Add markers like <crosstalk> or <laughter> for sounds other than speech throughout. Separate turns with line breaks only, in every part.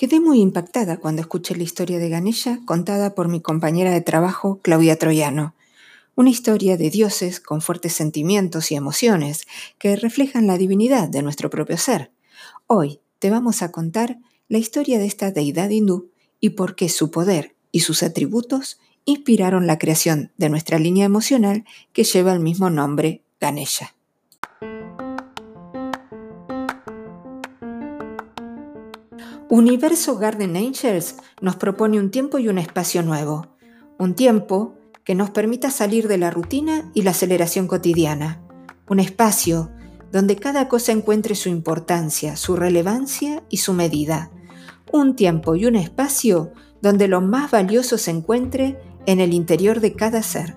Quedé muy impactada cuando escuché la historia de Ganesha contada por mi compañera de trabajo, Claudia Troyano. Una historia de dioses con fuertes sentimientos y emociones que reflejan la divinidad de nuestro propio ser. Hoy te vamos a contar la historia de esta deidad hindú y por qué su poder y sus atributos inspiraron la creación de nuestra línea emocional que lleva el mismo nombre, Ganesha. Universo Garden Angels nos propone un tiempo y un espacio nuevo. Un tiempo que nos permita salir de la rutina y la aceleración cotidiana. Un espacio donde cada cosa encuentre su importancia, su relevancia y su medida. Un tiempo y un espacio donde lo más valioso se encuentre en el interior de cada ser.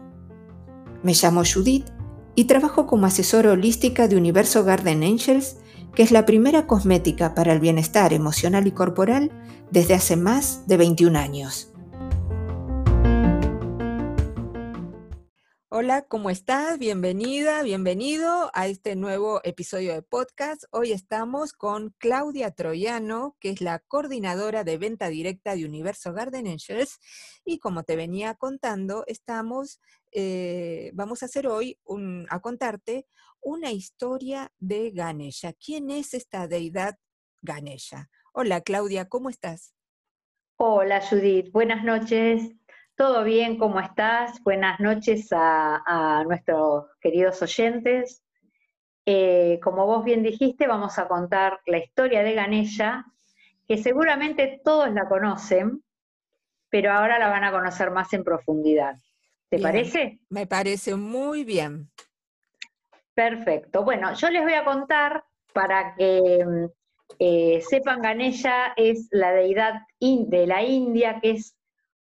Me llamo Judith y trabajo como asesora holística de Universo Garden Angels que es la primera cosmética para el bienestar emocional y corporal desde hace más de 21 años. Hola, ¿cómo estás? Bienvenida, bienvenido a este nuevo episodio de podcast. Hoy estamos con Claudia Troyano, que es la coordinadora de venta directa de Universo Garden Angels. Y como te venía contando, estamos, eh, vamos a hacer hoy, a contarte una historia de Ganesha. ¿Quién es esta deidad Ganesha? Hola, Claudia, ¿cómo estás?
Hola, Judith. Buenas noches. ¿Todo bien? ¿Cómo estás? Buenas noches a, nuestros queridos oyentes. Eh, como vos bien dijiste, vamos a contar la historia de Ganesha, que seguramente todos la conocen, pero ahora la van a conocer más en profundidad. ¿Te parece?
Me parece muy bien.
Perfecto. Bueno, yo les voy a contar para que eh, sepan, Ganesha es la deidad de la India, que es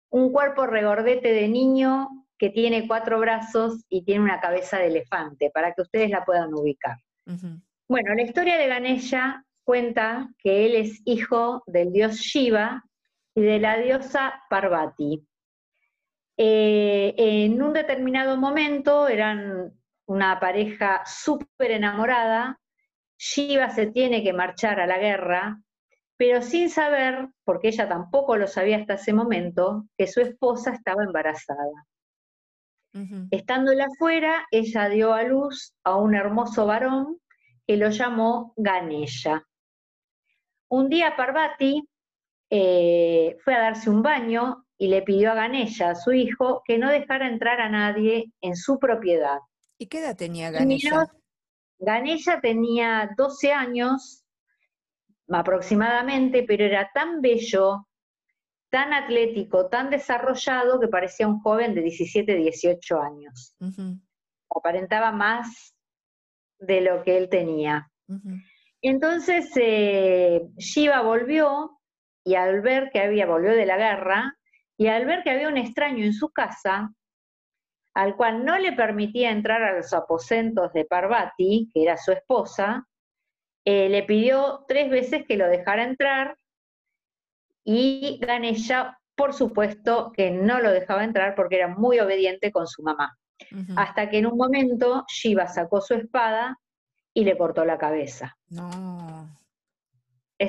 un cuerpo regordete de niño que tiene cuatro brazos y tiene una cabeza de elefante, para que ustedes la puedan ubicar. Bueno, la historia de Ganesha cuenta que él es hijo del dios Shiva y de la diosa Parvati. Eh, en un determinado momento eran una pareja súper enamorada, Shiva se tiene que marchar a la guerra pero sin saber, porque ella tampoco lo sabía hasta ese momento, que su esposa estaba embarazada. Estándola afuera, ella dio a luz a un hermoso varón que lo llamó Ganesha. Un día Parvati eh, fue a darse un baño y le pidió a Ganesha, a su hijo, que no dejara entrar a nadie en su propiedad.
¿Y qué edad tenía Ganesha?
Ganesha tenía 12 años aproximadamente, pero era tan bello, tan atlético, tan desarrollado que parecía un joven de 17, 18 años. Aparentaba más de lo que él tenía. Entonces eh, Shiva volvió y al ver que había, volvió de la guerra, y al ver que había un extraño en su casa, al cual no le permitía entrar a los aposentos de Parvati, que era su esposa, eh, le pidió tres veces que lo dejara entrar y Ganesha, por supuesto, que no lo dejaba entrar porque era muy obediente con su mamá. Hasta que en un momento Shiva sacó su espada y le cortó la cabeza. No.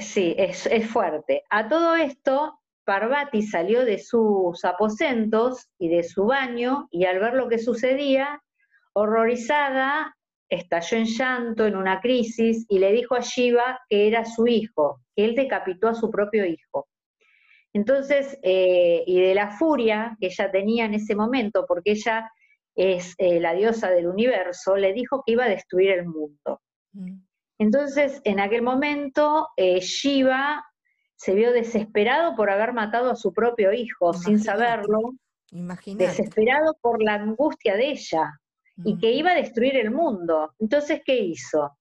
sí, es, es fuerte. A todo esto, Parvati salió de sus aposentos y de su baño y al ver lo que sucedía, horrorizada, estalló en llanto, en una crisis, y le dijo a Shiva que era su hijo, que él decapitó a su propio hijo. Entonces, eh, y de la furia que ella tenía en ese momento, porque ella es eh, la diosa del universo, le dijo que iba a destruir el mundo. Mm. Entonces, en aquel momento, eh, Shiva se vio desesperado por haber matado a su propio hijo, sin saberlo, desesperado por la angustia de ella, y que iba a destruir el mundo. Entonces, ¿qué hizo?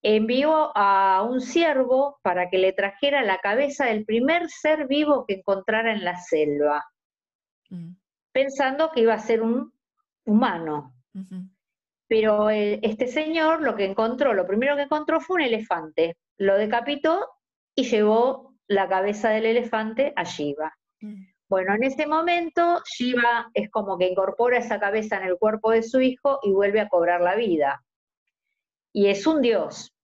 Envió a un siervo para que le trajera la cabeza del primer ser vivo que encontrara en la selva, mm. pensando que iba a ser un humano. Pero este señor lo que encontró, lo primero que encontró fue un elefante. Lo decapitó y llevó la cabeza del elefante a Shiva. Mm. Bueno, en ese momento Shiva es como que incorpora esa cabeza en el cuerpo de su hijo y vuelve a cobrar la vida. Y es un dios.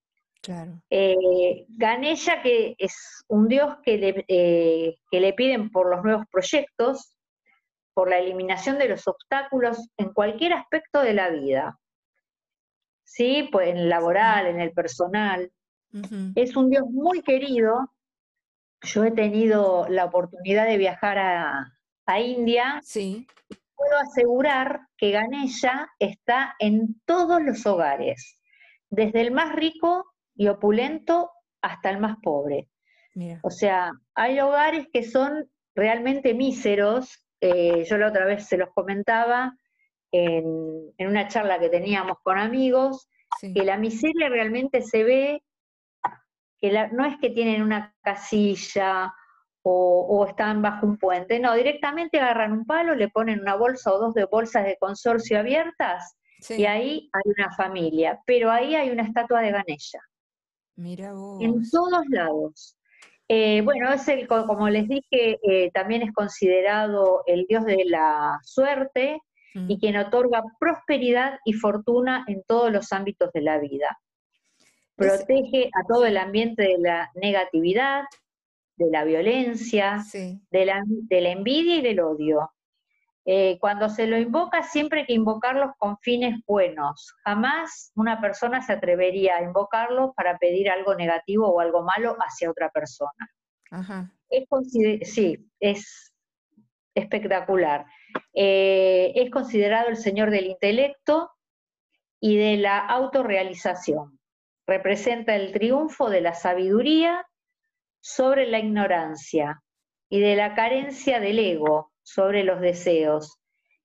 Claro. Eh, Ganesha, que es un dios que le, eh, que le piden por los nuevos proyectos, por la eliminación de los obstáculos en cualquier aspecto de la vida. ¿Sí? Pues en el laboral, en el personal. Es un dios muy querido. Yo he tenido la oportunidad de viajar a, a India.
Sí.
Puedo asegurar que Ganesha está en todos los hogares, desde el más rico y opulento hasta el más pobre. O sea, hay hogares que son realmente míseros. Eh, yo la otra vez se los comentaba en, una charla que teníamos con amigos, que la miseria realmente se ve, que no es que tienen una casilla o, están bajo un puente, no, directamente agarran un palo, le ponen una bolsa o dos de bolsas de consorcio abiertas y ahí hay una familia, pero ahí hay una estatua de Ganesha.
Mira vos.
En todos lados. Eh, bueno, es el, como les dije, eh, también es considerado el dios de la suerte y mm. quien otorga prosperidad y fortuna en todos los ámbitos de la vida. Protege a todo el ambiente de la negatividad, de la violencia, de, la, de la envidia y del odio. Eh, cuando se lo invoca, siempre hay que invocarlos con fines buenos. Jamás una persona se atrevería a invocarlos para pedir algo negativo o algo malo hacia otra persona. sí, es espectacular. Eh, es considerado el señor del intelecto y de la autorrealización. Representa el triunfo de la sabiduría sobre la ignorancia y de la carencia del ego, sobre los deseos.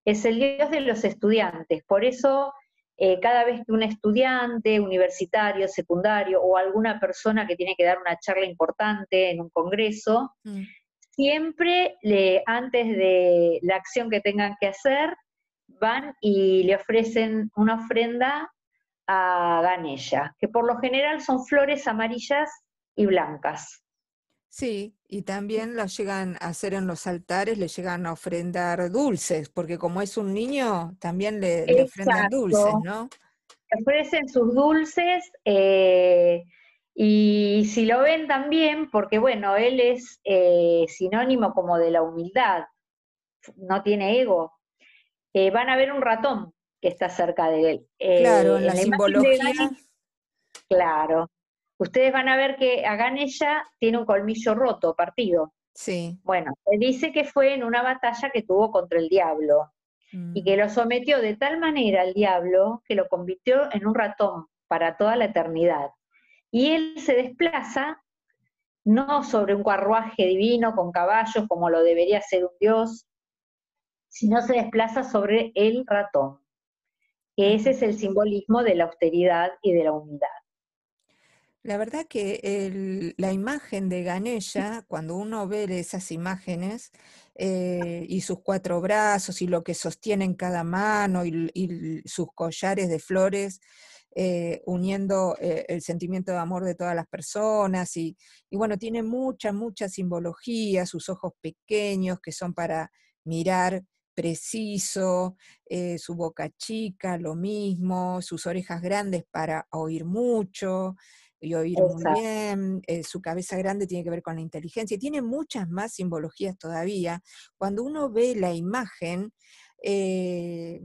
Es el Dios de los estudiantes, por eso eh, cada vez que un estudiante universitario, secundario o alguna persona que tiene que dar una charla importante en un congreso, mm. siempre le, antes de la acción que tengan que hacer, van y le ofrecen una ofrenda a Ganesha, que por lo general son flores amarillas y blancas.
Sí, y también las llegan a hacer en los altares, le llegan a ofrendar dulces, porque como es un niño, también le, ofrendan dulces, ¿no?
Le ofrecen sus dulces eh, y si lo ven también, porque bueno, él es eh, sinónimo como de la humildad, no tiene ego, eh, van a ver un ratón que está cerca de él.
claro, en la, simbología.
claro, ustedes van a ver que a Ganesha tiene un colmillo roto, partido.
Sí.
Bueno, se dice que fue en una batalla que tuvo contra el diablo y que mm. lo sometió de tal manera al diablo que lo convirtió en un ratón para toda la eternidad. Y él se desplaza no sobre un carruaje divino con caballos como lo debería ser un dios, sino se desplaza sobre el ratón, que ese es el simbolismo de la austeridad y de la humildad.
La verdad que la imagen de Ganesha, cuando uno ve esas imágenes eh, y sus cuatro brazos y lo que sostiene en cada mano y, sus collares de flores, eh, uniendo eh, el sentimiento de amor de todas las personas y, bueno, tiene mucha, mucha simbología, sus ojos pequeños que son para mirar preciso, su boca chica, lo mismo, sus orejas grandes para oír mucho, y oír muy bien, eh, su cabeza grande tiene que ver con la inteligencia, y tiene muchas más simbologías todavía. Cuando uno ve la imagen, eh,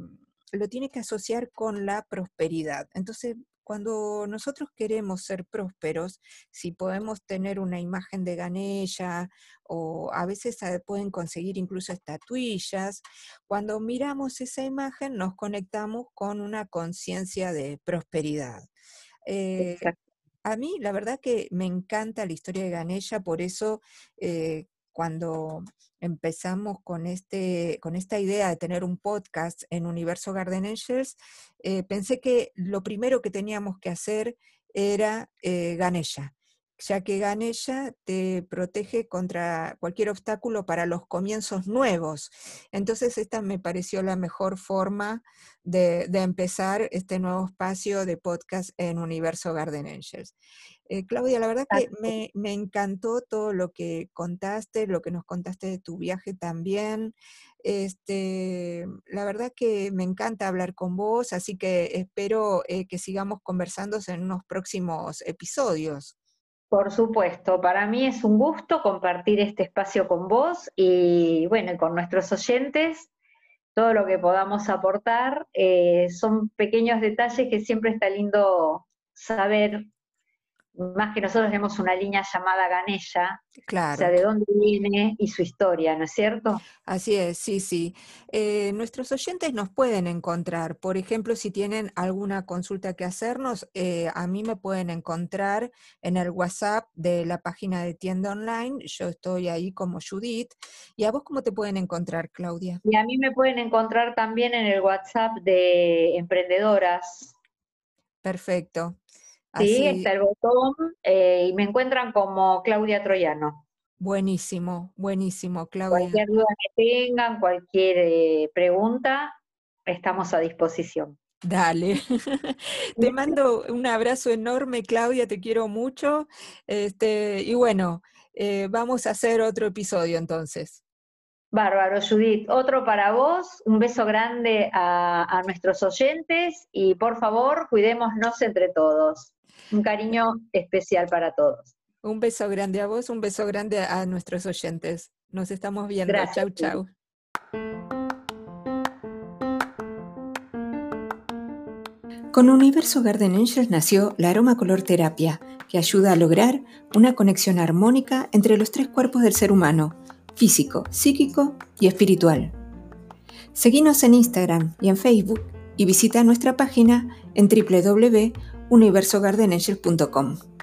lo tiene que asociar con la prosperidad. Entonces, cuando nosotros queremos ser prósperos, si podemos tener una imagen de Ganesha o a veces pueden conseguir incluso estatuillas, cuando miramos esa imagen nos conectamos con una conciencia de prosperidad. Eh, a mí la verdad que me encanta la historia de Ganesha, por eso eh, cuando empezamos con, este, con esta idea de tener un podcast en Universo Garden Angels, eh, pensé que lo primero que teníamos que hacer era eh, Ganesha ya que Ganesha te protege contra cualquier obstáculo para los comienzos nuevos. Entonces esta me pareció la mejor forma de, empezar este nuevo espacio de podcast en Universo Garden Angels. Eh, Claudia, la verdad que me, me, encantó todo lo que contaste, lo que nos contaste de tu viaje también. Este, la verdad que me encanta hablar con vos, así que espero eh, que sigamos conversando en unos próximos episodios.
Por supuesto, para mí es un gusto compartir este espacio con vos y bueno, con nuestros oyentes. Todo lo que podamos aportar eh, son pequeños detalles que siempre está lindo saber más que nosotros tenemos una línea llamada Ganella, claro. o sea, de dónde viene y su historia, ¿no es cierto?
Así es, sí, sí. Eh, nuestros oyentes nos pueden encontrar, por ejemplo, si tienen alguna consulta que hacernos, eh, a mí me pueden encontrar en el WhatsApp de la página de tienda online, yo estoy ahí como Judith, ¿y a vos cómo te pueden encontrar, Claudia?
Y a mí me pueden encontrar también en el WhatsApp de emprendedoras.
Perfecto.
Sí, está el botón eh, y me encuentran como Claudia Troyano.
Buenísimo, buenísimo, Claudia.
Cualquier duda que tengan, cualquier eh, pregunta, estamos a disposición.
Dale. <laughs> te mando un abrazo enorme, Claudia, te quiero mucho. Este, y bueno, eh, vamos a hacer otro episodio entonces.
Bárbaro, Judith. Otro para vos. Un beso grande a nuestros oyentes y por favor, cuidémonos entre todos. Un cariño especial para todos.
Un beso grande a vos, un beso grande a nuestros oyentes. Nos estamos viendo. Chau, chau. Con Universo Garden Angels nació la aroma color terapia, que ayuda a lograr una conexión armónica entre los tres cuerpos del ser humano, físico, psíquico y espiritual. Seguinos en Instagram y en Facebook y visita nuestra página en www universogardenangel.com.